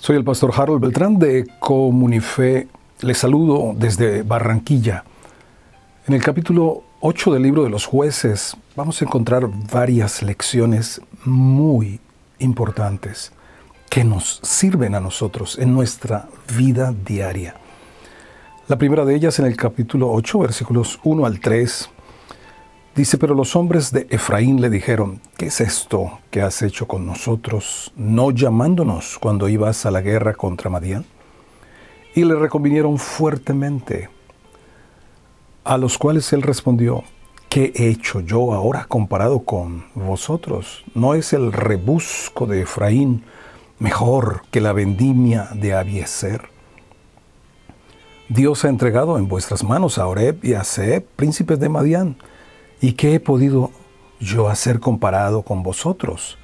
Soy el pastor Harold Beltrán de Comunife. Les saludo desde Barranquilla. En el capítulo 8 del libro de los jueces vamos a encontrar varias lecciones muy importantes que nos sirven a nosotros en nuestra vida diaria. La primera de ellas en el capítulo 8, versículos 1 al 3, Dice, pero los hombres de Efraín le dijeron, ¿qué es esto que has hecho con nosotros, no llamándonos cuando ibas a la guerra contra Madián? Y le reconvinieron fuertemente, a los cuales él respondió, ¿qué he hecho yo ahora comparado con vosotros? ¿No es el rebusco de Efraín mejor que la vendimia de Abieser? Dios ha entregado en vuestras manos a Oreb y a Seb, príncipes de Madián, ¿Y qué he podido yo hacer comparado con vosotros?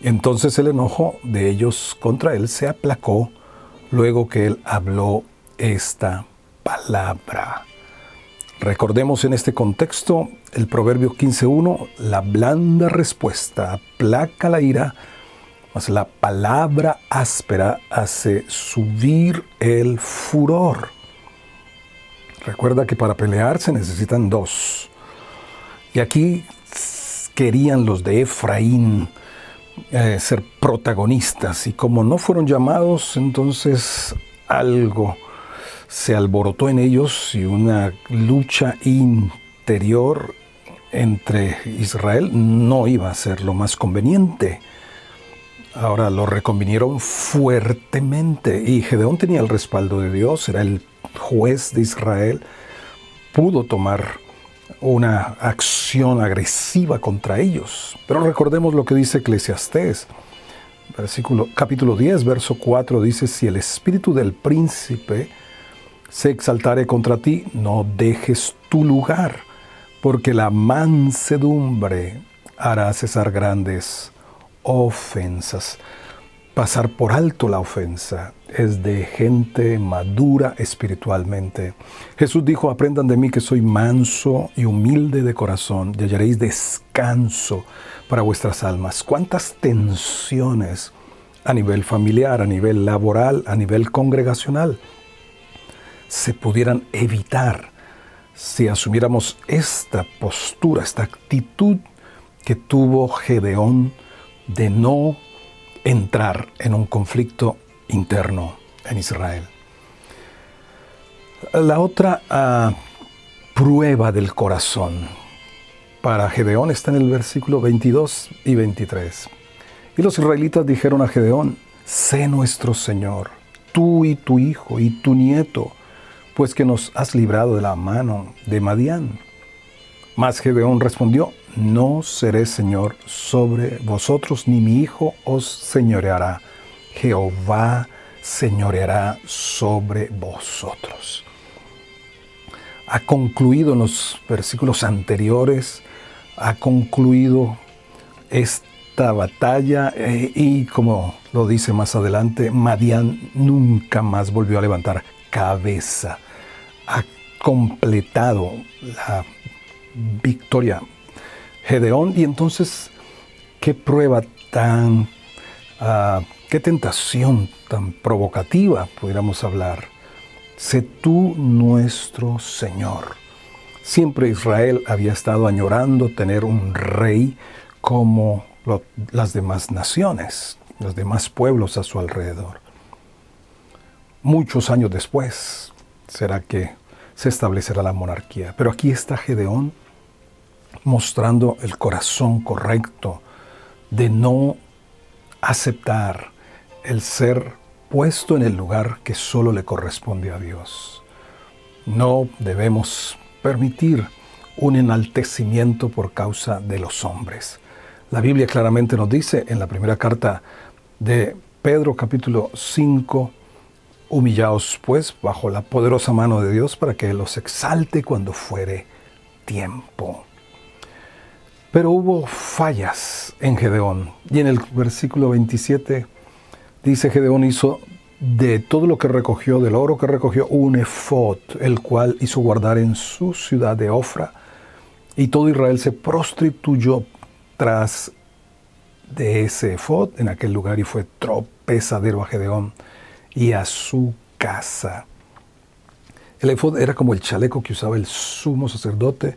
Entonces el enojo de ellos contra él se aplacó luego que él habló esta palabra. Recordemos en este contexto el proverbio 15.1, la blanda respuesta aplaca la ira, mas la palabra áspera hace subir el furor. Recuerda que para pelear se necesitan dos. Y aquí querían los de Efraín eh, ser protagonistas y como no fueron llamados, entonces algo se alborotó en ellos y una lucha interior entre Israel no iba a ser lo más conveniente. Ahora lo reconvinieron fuertemente y Gedeón tenía el respaldo de Dios, era el juez de Israel, pudo tomar una acción agresiva contra ellos. Pero recordemos lo que dice Eclesiastés. Versículo, capítulo 10, verso 4 dice, si el espíritu del príncipe se exaltare contra ti, no dejes tu lugar, porque la mansedumbre hará cesar grandes ofensas. Pasar por alto la ofensa es de gente madura espiritualmente. Jesús dijo, aprendan de mí que soy manso y humilde de corazón y hallaréis descanso para vuestras almas. ¿Cuántas tensiones a nivel familiar, a nivel laboral, a nivel congregacional se pudieran evitar si asumiéramos esta postura, esta actitud que tuvo Gedeón de no entrar en un conflicto interno en Israel. La otra ah, prueba del corazón para Gedeón está en el versículo 22 y 23. Y los israelitas dijeron a Gedeón, sé nuestro Señor, tú y tu hijo y tu nieto, pues que nos has librado de la mano de Madián. Mas Gedeón respondió, no seré Señor sobre vosotros, ni mi hijo os señoreará Jehová señoreará sobre vosotros. Ha concluido en los versículos anteriores, ha concluido esta batalla eh, y como lo dice más adelante, Madián nunca más volvió a levantar cabeza. Ha completado la victoria Gedeón y entonces, ¿qué prueba tan ah, Qué tentación tan provocativa, pudiéramos hablar. Sé tú nuestro Señor. Siempre Israel había estado añorando tener un rey como las demás naciones, los demás pueblos a su alrededor. Muchos años después será que se establecerá la monarquía. Pero aquí está Gedeón mostrando el corazón correcto de no aceptar el ser puesto en el lugar que solo le corresponde a Dios. No debemos permitir un enaltecimiento por causa de los hombres. La Biblia claramente nos dice en la primera carta de Pedro capítulo 5, humillaos pues bajo la poderosa mano de Dios para que los exalte cuando fuere tiempo. Pero hubo fallas en Gedeón y en el versículo 27 Dice Gedeón hizo de todo lo que recogió, del oro que recogió, un efod, el cual hizo guardar en su ciudad de Ofra. Y todo Israel se prostituyó tras de ese efod en aquel lugar y fue tropezadero a Gedeón y a su casa. El efod era como el chaleco que usaba el sumo sacerdote,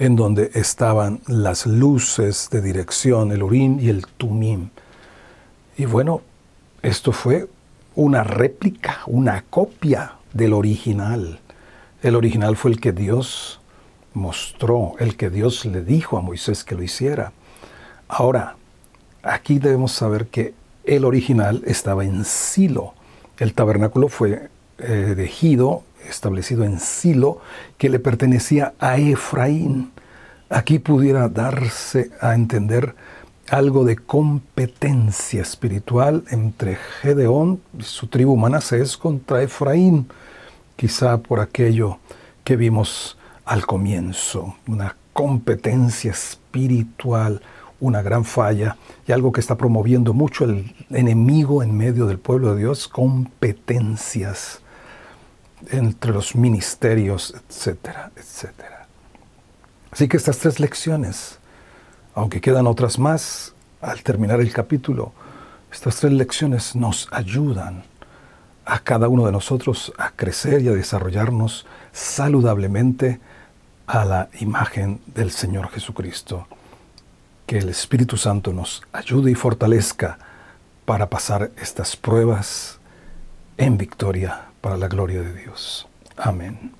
en donde estaban las luces de dirección, el urim y el tumim. Y bueno, esto fue una réplica, una copia del original. El original fue el que Dios mostró, el que Dios le dijo a Moisés que lo hiciera. Ahora, aquí debemos saber que el original estaba en Silo. El tabernáculo fue eh, establecido en Silo, que le pertenecía a Efraín. Aquí pudiera darse a entender algo de competencia espiritual entre Gedeón y su tribu Manasés contra Efraín, quizá por aquello que vimos al comienzo, una competencia espiritual, una gran falla y algo que está promoviendo mucho el enemigo en medio del pueblo de Dios, competencias entre los ministerios, etcétera, etcétera. Así que estas tres lecciones, aunque quedan otras más al terminar el capítulo, estas tres lecciones nos ayudan a cada uno de nosotros a crecer y a desarrollarnos saludablemente a la imagen del Señor Jesucristo. Que el Espíritu Santo nos ayude y fortalezca para pasar estas pruebas en victoria para la gloria de Dios. Amén.